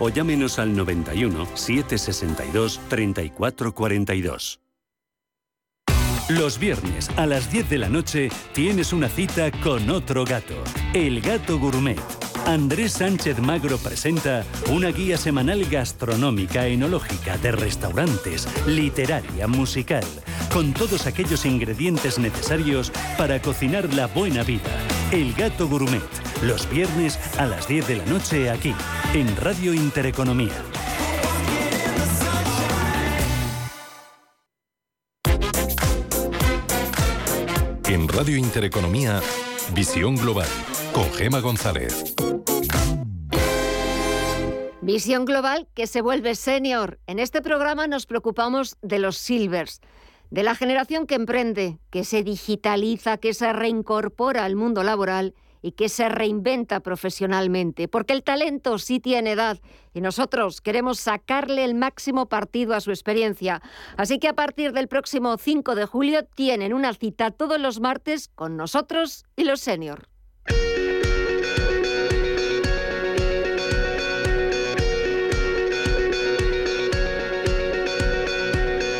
o llámenos al 91 762 3442. Los viernes a las 10 de la noche tienes una cita con otro gato, el gato gourmet. Andrés Sánchez Magro presenta una guía semanal gastronómica, enológica, de restaurantes, literaria, musical, con todos aquellos ingredientes necesarios para cocinar la buena vida. El gato gourmet los viernes a las 10 de la noche aquí, en Radio Intereconomía. En Radio Intereconomía, Visión Global, con Gema González. Visión Global que se vuelve senior. En este programa nos preocupamos de los silvers, de la generación que emprende, que se digitaliza, que se reincorpora al mundo laboral y que se reinventa profesionalmente, porque el talento sí tiene edad y nosotros queremos sacarle el máximo partido a su experiencia. Así que a partir del próximo 5 de julio tienen una cita todos los martes con nosotros y los senior.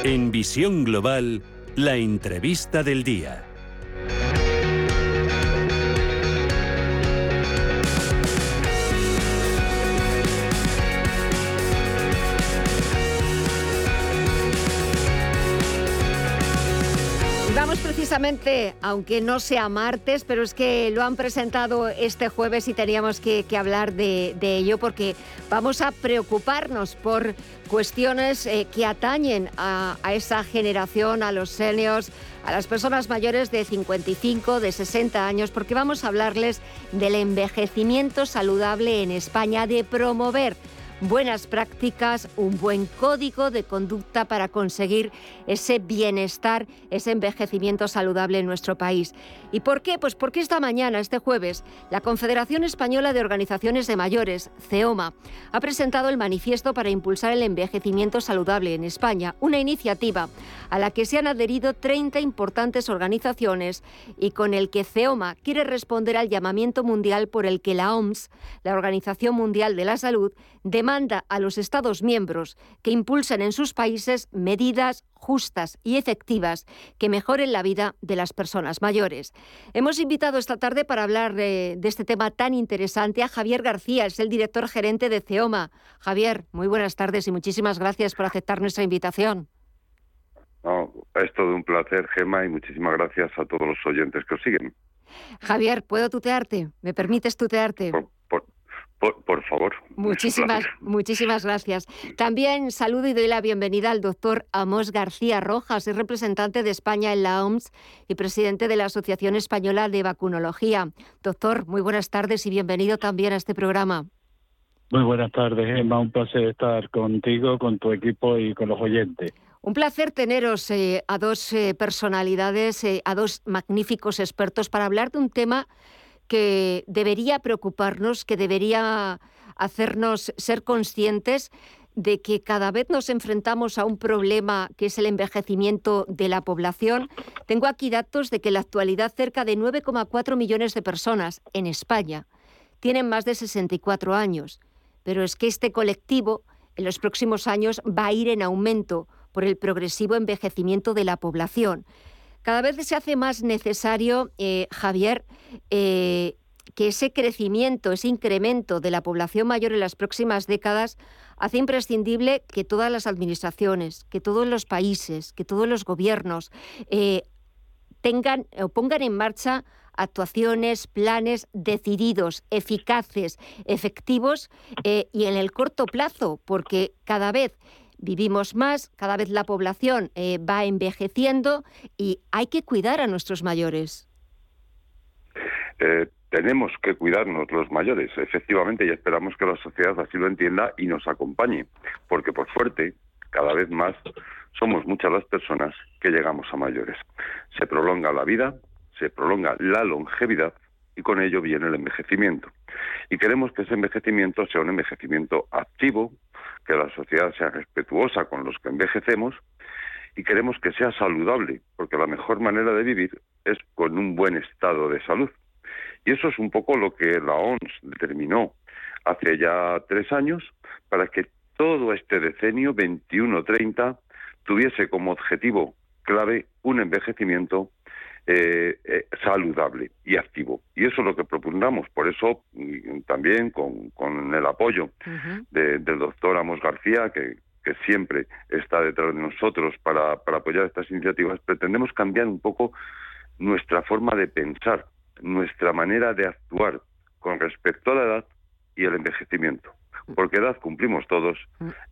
En Visión Global, la entrevista del día. Precisamente, aunque no sea martes, pero es que lo han presentado este jueves y teníamos que, hablar de, de, ello porque vamos a preocuparnos por cuestiones eh, que atañen a, a, esa generación, a los seniors, a las personas mayores de 55, de 60 años, porque vamos a hablarles del envejecimiento saludable en España, de promover buenas prácticas, un buen código de conducta para conseguir ese bienestar, ese envejecimiento saludable en nuestro país. ¿Y por qué? Pues porque esta mañana, este jueves, la Confederación Española de Organizaciones de Mayores, CEOMA, ha presentado el manifiesto para impulsar el envejecimiento saludable en España, una iniciativa a la que se han adherido 30 importantes organizaciones y con el que CEOMA quiere responder al llamamiento mundial por el que la OMS, la Organización Mundial de la Salud, demanda a los Estados miembros que impulsen en sus países medidas justas y efectivas que mejoren la vida de las personas mayores. Hemos invitado esta tarde para hablar de, de, este tema tan interesante a Javier García, es el director gerente de CEOMA. Javier, muy buenas tardes y muchísimas gracias por aceptar nuestra invitación. No, es todo un placer, Gema, y muchísimas gracias a todos los oyentes que os siguen. Javier, ¿puedo tutearte? ¿Me permites tutearte? Por, por, por, favor. Muchísimas, muchísimas gracias. También saludo y doy la bienvenida al doctor Amos García Rojas, es representante de España en la OMS y presidente de la Asociación Española de Vacunología. Doctor, muy buenas tardes y bienvenido también a este programa. Muy buenas tardes, Emma. Un placer estar contigo, con tu equipo y con los oyentes. Un placer teneros eh, a dos eh, personalidades, eh, a dos magníficos expertos para hablar de un tema que debería preocuparnos, que debería hacernos ser conscientes de que cada vez nos enfrentamos a un problema que es el envejecimiento de la población. Tengo aquí datos de que en la actualidad cerca de 9,4 millones de personas en España tienen más de 64 años, pero es que este colectivo en los próximos años va a ir en aumento por el progresivo envejecimiento de la población. Cada vez se hace más necesario, eh, Javier, eh, que ese crecimiento, ese incremento de la población mayor en las próximas décadas hace imprescindible que todas las administraciones, que todos los países, que todos los gobiernos eh, tengan o pongan en marcha actuaciones, planes decididos, eficaces, efectivos y en el corto plazo, porque cada vez vivimos más, cada vez la población eh, va envejeciendo y hay que cuidar a nuestros mayores. Eh, tenemos que cuidarnos los mayores, efectivamente, y esperamos que la sociedad así lo entienda y nos acompañe, porque por suerte, cada vez más, somos muchas las personas que llegamos a mayores. Se prolonga la vida, se prolonga la longevidad y con ello viene el envejecimiento. Y queremos que ese envejecimiento sea un envejecimiento activo, que la sociedad sea respetuosa con los que envejecemos y queremos que sea saludable, porque la mejor manera de vivir es con un buen estado de salud. Y eso es un poco lo que la OMS determinó hace ya tres años para que todo este decenio 21-30 tuviese como objetivo clave un envejecimiento eh, eh, saludable y activo. Y eso es lo que propugnamos. Por eso, también con, con el apoyo uh -huh. de, del doctor Amos García, que, que siempre está detrás de nosotros para, para apoyar estas iniciativas, pretendemos cambiar un poco nuestra forma de pensar, nuestra manera de actuar con respecto a la edad y el envejecimiento porque edad cumplimos todos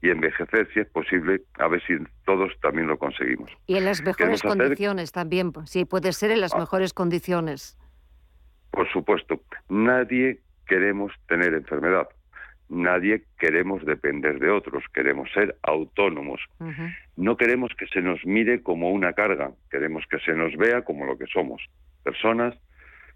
y envejecer, si es posible, a ver si todos también lo conseguimos. Y en las mejores condiciones hacer... también, sí, puede ser en las ah. mejores condiciones. Por supuesto, nadie queremos tener enfermedad, nadie queremos depender de otros, queremos ser autónomos. Uh -huh. No queremos que se nos mire como una carga, queremos que se nos vea como lo que somos, personas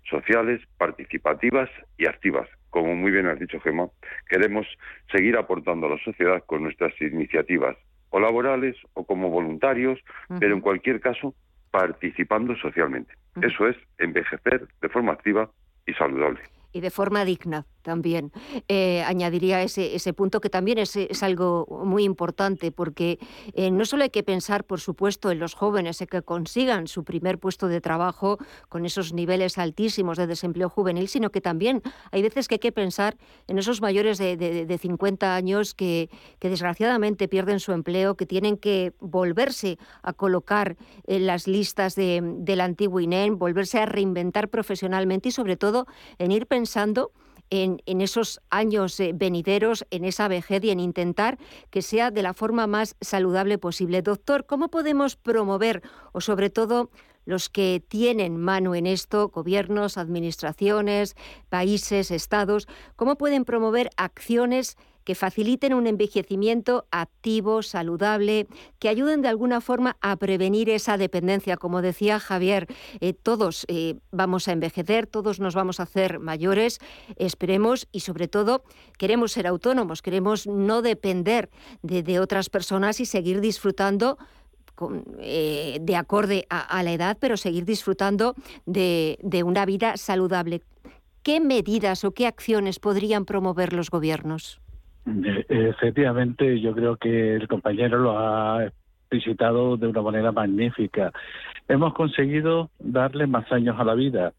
sociales, participativas y activas, como muy bien has dicho, Gemma, queremos seguir aportando a la sociedad con nuestras iniciativas, o laborales o como voluntarios, uh -huh. pero en cualquier caso participando socialmente. Uh -huh. Eso es envejecer de forma activa y saludable. Y de forma digna también. Eh, añadiría ese, ese, punto que también es, algo muy importante porque eh, no solo hay que pensar, por supuesto, en los jóvenes que consigan su primer puesto de trabajo con esos niveles altísimos de desempleo juvenil, sino que también hay veces que hay que pensar en esos mayores de, de, 50 años que, que, desgraciadamente pierden su empleo, que tienen que volverse a colocar en las listas de, del antiguo INEM, volverse a reinventar profesionalmente y sobre todo en ir pensando en, esos años eh, venideros, en esa vejez y en intentar que sea de la forma más saludable posible. Doctor, ¿cómo podemos promover o sobre todo los que tienen mano en esto, gobiernos, administraciones, países, estados, cómo pueden promover acciones que faciliten un envejecimiento activo, saludable, que ayuden de alguna forma a prevenir esa dependencia. Como decía Javier, eh, todos eh, vamos a envejecer, todos nos vamos a hacer mayores, esperemos y sobre todo queremos ser autónomos, queremos no depender de, otras personas y seguir disfrutando eh, de acorde a, la edad, pero seguir disfrutando de, de una vida saludable. ¿Qué medidas o qué acciones podrían promover los gobiernos? Eh, efectivamente, yo creo que el compañero lo ha visitado de una manera magnífica. Hemos conseguido darle más años a la vida,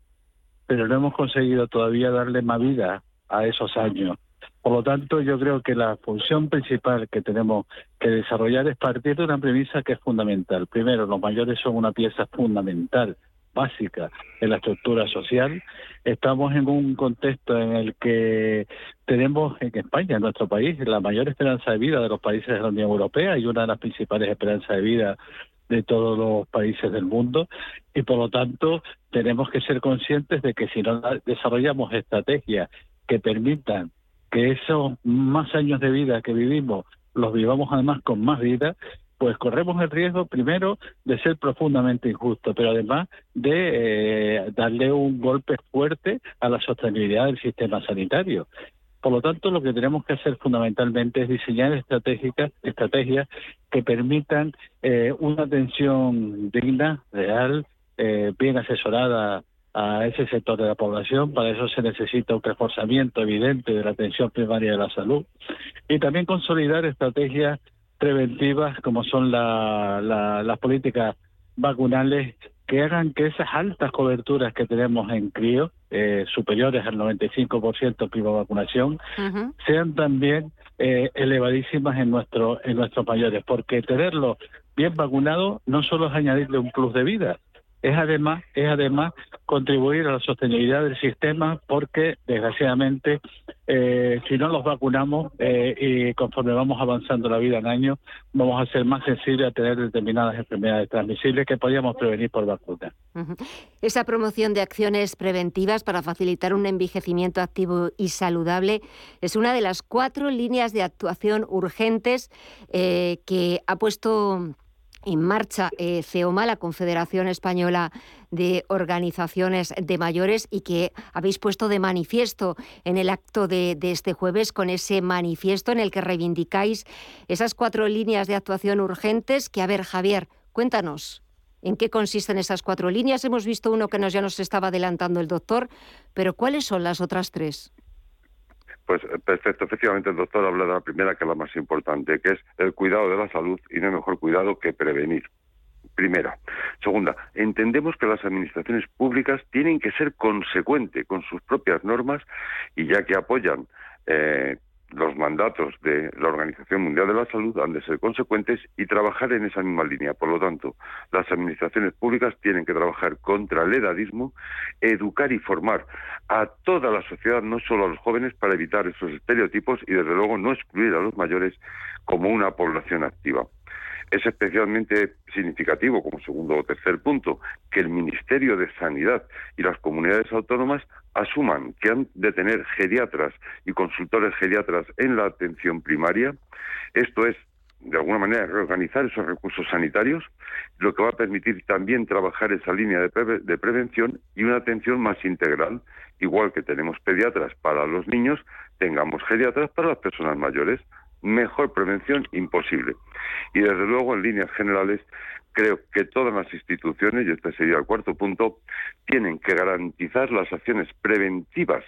pero no hemos conseguido todavía darle más vida a esos años. Por lo tanto, yo creo que la función principal que tenemos que desarrollar es partir de una premisa que es fundamental. Primero, los mayores son una pieza fundamental básica en la estructura social. Estamos en un contexto en el que tenemos en España, en nuestro país, la mayor esperanza de vida de los países de la Unión Europea y una de las principales esperanzas de vida de todos los países del mundo y por lo tanto tenemos que ser conscientes de que si no desarrollamos estrategias que permitan que esos más años de vida que vivimos los vivamos además con más vida, pues corremos el riesgo primero de ser profundamente injusto, pero además de eh, darle un golpe fuerte a la sostenibilidad del sistema sanitario. Por lo tanto, lo que tenemos que hacer fundamentalmente es diseñar estratégicas, estrategias que permitan eh, una atención digna, real, eh, bien asesorada a ese sector de la población. Para eso se necesita un reforzamiento evidente de la atención primaria de la salud y también consolidar estrategias preventivas como son las políticas vacunales que hagan que esas altas coberturas que tenemos en crío, eh, superiores al 95% de vacunación, sean también eh, elevadísimas en, nuestro, en nuestros mayores, porque tenerlo bien vacunado no solo es añadirle un plus de vida, es además, es además contribuir a la sostenibilidad del sistema porque desgraciadamente eh, si no los vacunamos eh, y conforme vamos avanzando la vida en años vamos a ser más sensibles a tener determinadas enfermedades transmisibles que podríamos prevenir por vacuna. Esa promoción de acciones preventivas para facilitar un envejecimiento activo y saludable es una de las cuatro líneas de actuación urgentes eh, que ha puesto en marcha eh, CEOMA, la Confederación Española de Organizaciones de Mayores, y que habéis puesto de manifiesto en el acto de, este jueves con ese manifiesto en el que reivindicáis esas cuatro líneas de actuación urgentes que, a ver, Javier, cuéntanos. ¿En qué consisten esas cuatro líneas? Hemos visto uno que nos, ya nos estaba adelantando el doctor, pero ¿cuáles son las otras tres? Pues eh, perfecto, efectivamente el doctor habla de la primera, que es la más importante, que es el cuidado de la salud y no hay mejor cuidado que prevenir. Primera. Segunda, entendemos que las administraciones públicas tienen que ser consecuentes con sus propias normas y ya que apoyan eh, los mandatos de la Organización Mundial de la Salud han de ser consecuentes y trabajar en esa misma línea. Por lo tanto, las administraciones públicas tienen que trabajar contra el edadismo, educar y formar a toda la sociedad, no solo a los jóvenes, para evitar esos estereotipos y, desde luego, no excluir a los mayores como una población activa. Es especialmente significativo, como segundo o tercer punto, que el Ministerio de Sanidad y las comunidades autónomas asuman que han de tener geriatras y consultores geriatras en la atención primaria. Esto es, de alguna manera, reorganizar esos recursos sanitarios, lo que va a permitir también trabajar esa línea de, de prevención y una atención más integral. Igual que tenemos pediatras para los niños, tengamos geriatras para las personas mayores mejor prevención imposible. Y desde luego, en líneas generales, creo que todas las instituciones, y este sería el cuarto punto, tienen que garantizar las acciones preventivas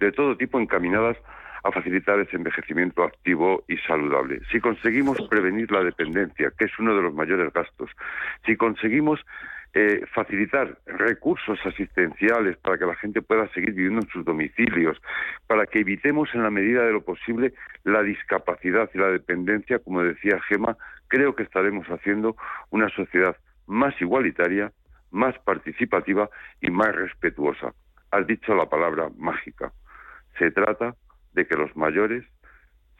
de todo tipo encaminadas a facilitar ese envejecimiento activo y saludable. Si conseguimos prevenir la dependencia, que es uno de los mayores gastos, si conseguimos eh, facilitar recursos asistenciales para que la gente pueda seguir viviendo en sus domicilios, para que evitemos en la medida de lo posible la discapacidad y la dependencia, como decía Gema, creo que estaremos haciendo una sociedad más igualitaria, más participativa y más respetuosa. Has dicho la palabra mágica. Se trata de que los mayores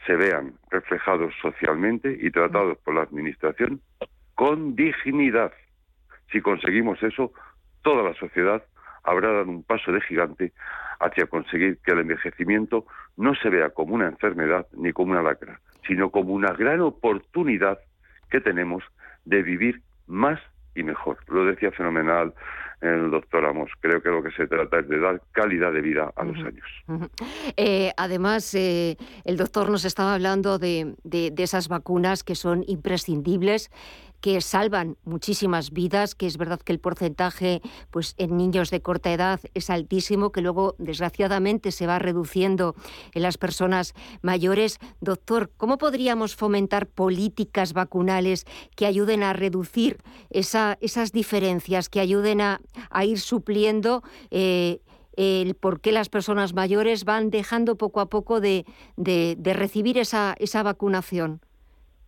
se vean reflejados socialmente y tratados por la Administración con dignidad. Si conseguimos eso, toda la sociedad habrá dado un paso de gigante hacia conseguir que el envejecimiento no se vea como una enfermedad ni como una lacra, sino como una gran oportunidad que tenemos de vivir más y mejor. Lo decía fenomenal el doctor Amos. Creo que lo que se trata es de dar calidad de vida a los años. Eh, además, eh, el doctor nos estaba hablando de, de, esas vacunas que son imprescindibles que salvan muchísimas vidas, que es verdad que el porcentaje pues, en niños de corta edad es altísimo, que luego desgraciadamente se va reduciendo en las personas mayores. Doctor, ¿cómo podríamos fomentar políticas vacunales que ayuden a reducir esa, esas diferencias, que ayuden a, ir supliendo eh, el por qué las personas mayores van dejando poco a poco de, de, de recibir esa, esa vacunación?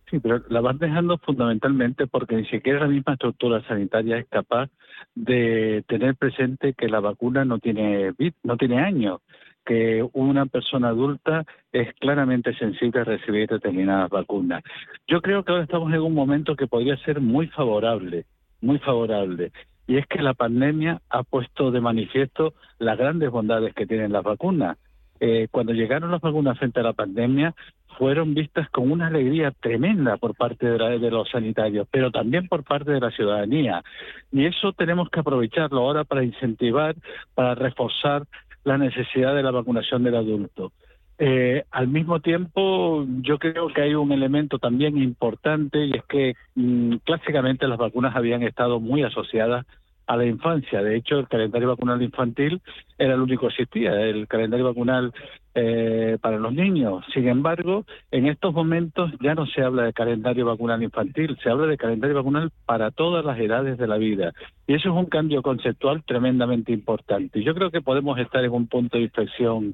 Sí, pero la van dejando fundamentalmente porque ni siquiera la misma estructura sanitaria es capaz de tener presente que la vacuna no tiene no tiene años, que una persona adulta es claramente sensible a recibir determinadas vacunas. Yo creo que ahora estamos en un momento que podría ser muy favorable, muy favorable, y es que la pandemia ha puesto de manifiesto las grandes bondades que tienen las vacunas. Eh, cuando llegaron las vacunas frente a la pandemia, fueron vistas con una alegría tremenda por parte de, los sanitarios, pero también por parte de la ciudadanía. Y eso tenemos que aprovecharlo ahora para incentivar, para reforzar la necesidad de la vacunación del adulto. Eh, al mismo tiempo, yo creo que hay un elemento también importante y es que mm, clásicamente las vacunas habían estado muy asociadas a la infancia. De hecho, el calendario vacunal infantil era el único que existía, el calendario vacunal eh, para los niños. Sin embargo, en estos momentos ya no se habla de calendario vacunal infantil, se habla de calendario vacunal para todas las edades de la vida. Y eso es un cambio conceptual tremendamente importante. Yo creo que podemos estar en un punto de inflexión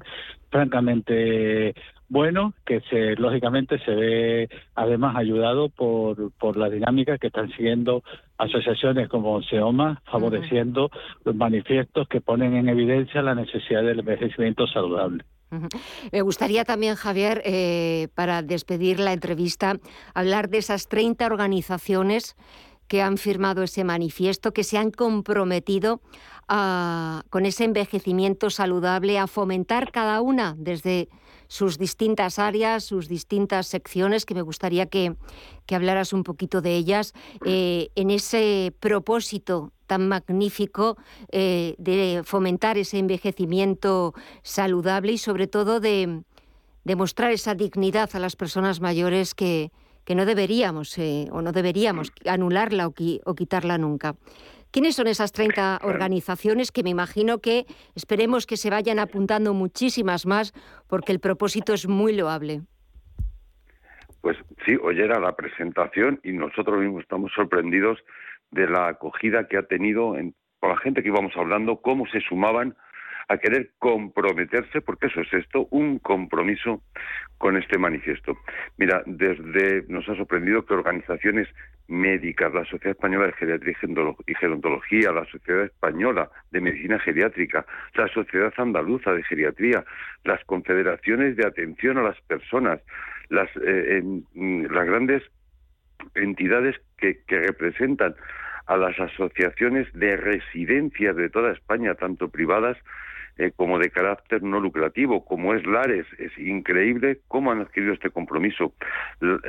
francamente bueno, que se lógicamente se ve además ayudado por, por la dinámica que están siguiendo asociaciones como SEOMA, favoreciendo los manifiestos que ponen en evidencia la necesidad del envejecimiento saludable. Me gustaría también, Javier, eh, para despedir la entrevista, hablar de esas 30 organizaciones que han firmado ese manifiesto, que se han comprometido con ese envejecimiento saludable, a fomentar cada una desde sus distintas áreas, sus distintas secciones, que me gustaría que, hablaras un poquito de ellas, eh, en ese propósito tan magnífico eh, de fomentar ese envejecimiento saludable y sobre todo de, demostrar esa dignidad a las personas mayores que, que no deberíamos eh, o no deberíamos anularla o, quitarla nunca. ¿Quiénes son esas 30 organizaciones que me imagino que esperemos que se vayan apuntando muchísimas más porque el propósito es muy loable? Pues sí, hoy era la presentación y nosotros mismos estamos sorprendidos de la acogida que ha tenido en, por la gente que íbamos hablando, cómo se sumaban a querer comprometerse, porque eso es esto, un compromiso con este manifiesto. Mira, desde nos ha sorprendido que organizaciones médicas, la Sociedad Española de Geriatría y Gerontología, la Sociedad Española de Medicina Geriátrica, la Sociedad Andaluza de Geriatría, las confederaciones de atención a las personas, las, eh, las grandes entidades que, que representan a las asociaciones de residencias de toda España, tanto privadas eh, como de carácter no lucrativo, como es Lares. Es increíble cómo han adquirido este compromiso.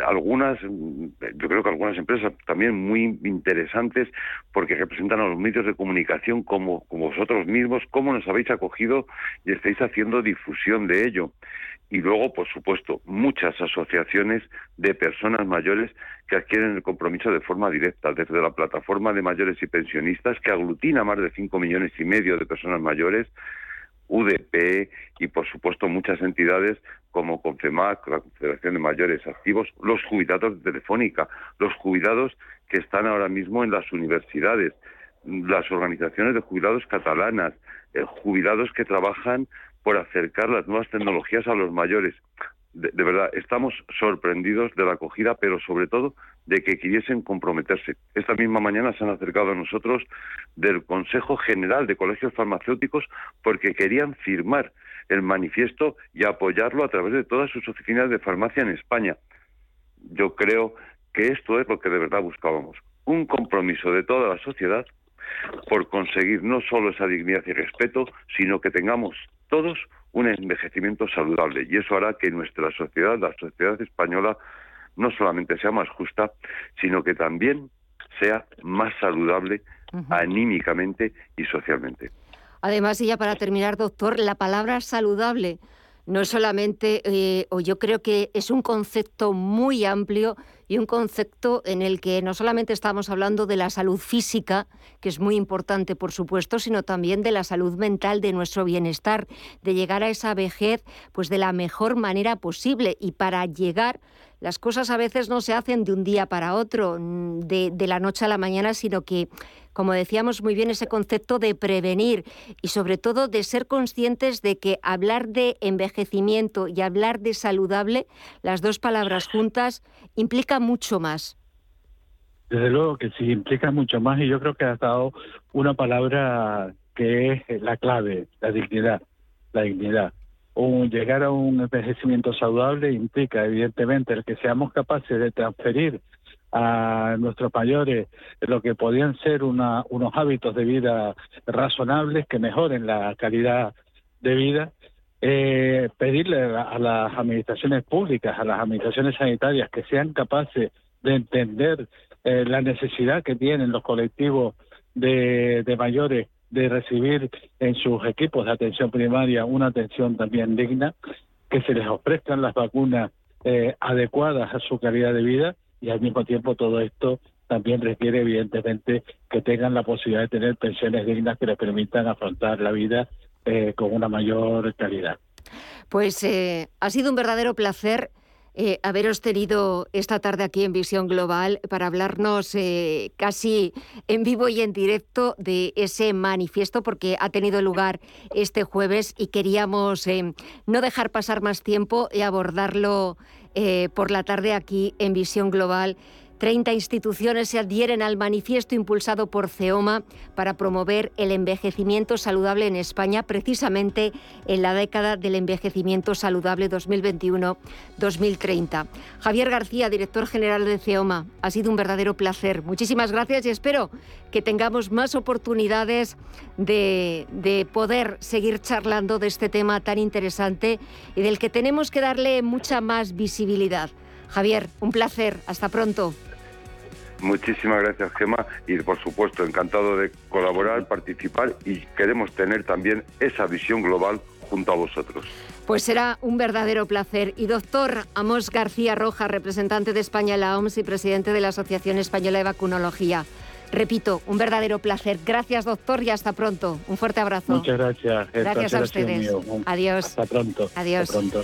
Algunas, yo creo que algunas empresas también muy interesantes porque representan a los medios de comunicación como, como vosotros mismos, cómo nos habéis acogido y estáis haciendo difusión de ello. Y luego, por supuesto, muchas asociaciones de personas mayores que adquieren el compromiso de forma directa, desde la plataforma de mayores y pensionistas, que aglutina más de 5 millones y medio de personas mayores, UDP y, por supuesto, muchas entidades como Confemac, la Confederación de Mayores Activos, los jubilados de Telefónica, los jubilados que están ahora mismo en las universidades, las organizaciones de jubilados catalanas, eh, jubilados que trabajan por acercar las nuevas tecnologías a los mayores. De, verdad, estamos sorprendidos de la acogida, pero sobre todo de que quisiesen comprometerse. Esta misma mañana se han acercado a nosotros del Consejo General de Colegios Farmacéuticos porque querían firmar el manifiesto y apoyarlo a través de todas sus oficinas de farmacia en España. Yo creo que esto es lo que de verdad buscábamos, un compromiso de toda la sociedad por conseguir no solo esa dignidad y respeto, sino que tengamos todos un envejecimiento saludable. Y eso hará que nuestra sociedad, la sociedad española, no solamente sea más justa, sino que también sea más saludable anímicamente y socialmente. Además, y ya para terminar, doctor, la palabra saludable no es solamente, eh, o yo creo que es un concepto muy amplio y un concepto en el que no solamente estamos hablando de la salud física, que es muy importante, por supuesto, sino también de la salud mental, de nuestro bienestar, de llegar a esa vejez pues de la mejor manera posible. Y para llegar, las cosas a veces no se hacen de un día para otro, mm, de, de la noche a la mañana, sino que como decíamos muy bien, ese concepto de prevenir y sobre todo de ser conscientes de que hablar de envejecimiento y hablar de saludable, las dos palabras juntas, implica mucho más. Desde luego que sí, implica mucho más y yo creo que has dado una palabra que es la clave, la dignidad, la dignidad. Un, llegar a un envejecimiento saludable implica, evidentemente, el que seamos capaces de transferir a nuestros mayores lo que podían ser una, unos hábitos de vida razonables que mejoren la calidad de vida, eh, pedirle a, las administraciones públicas, a las administraciones sanitarias que sean capaces de entender eh, la necesidad que tienen los colectivos de, mayores de recibir en sus equipos de atención primaria una atención también digna, que se les ofrezcan las vacunas eh, adecuadas a su calidad de vida y al mismo tiempo todo esto también requiere evidentemente que tengan la posibilidad de tener pensiones dignas que les permitan afrontar la vida eh, con una mayor calidad. Pues eh, ha sido un verdadero placer. Eh, haberos tenido esta tarde aquí en Visión Global para hablarnos casi en vivo y en directo de ese manifiesto, porque ha tenido lugar este jueves y queríamos no dejar pasar más tiempo y abordarlo por la tarde aquí en Visión Global. 30 instituciones se adhieren al manifiesto impulsado por CEOMA para promover el envejecimiento saludable en España, precisamente en la década del envejecimiento saludable 2021-2030. Javier García, director general de CEOMA, ha sido un verdadero placer. Muchísimas gracias y espero que tengamos más oportunidades de, de poder seguir charlando de este tema tan interesante y del que tenemos que darle mucha más visibilidad. Javier, un placer. Hasta pronto. Muchísimas gracias, Gemma, y por supuesto, encantado de colaborar, participar y queremos tener también esa visión global junto a vosotros. Pues será un verdadero placer. Y doctor Amos García Roja, representante de España en la OMS y presidente de la Asociación Española de Vacunología. Repito, un verdadero placer. Gracias, doctor, y hasta pronto. Un fuerte abrazo. Muchas gracias. Gracias a ustedes. Adiós. Hasta pronto. Adiós. Hasta pronto.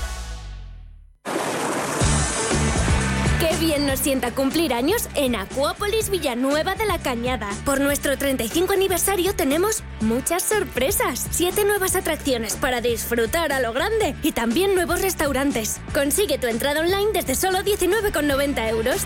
Sienta cumplir años en Acuópolis Villanueva de la Cañada. Por nuestro 35 aniversario tenemos muchas sorpresas. Siete nuevas atracciones para disfrutar a lo grande y también nuevos restaurantes. Consigue tu entrada online desde solo 19,90 euros.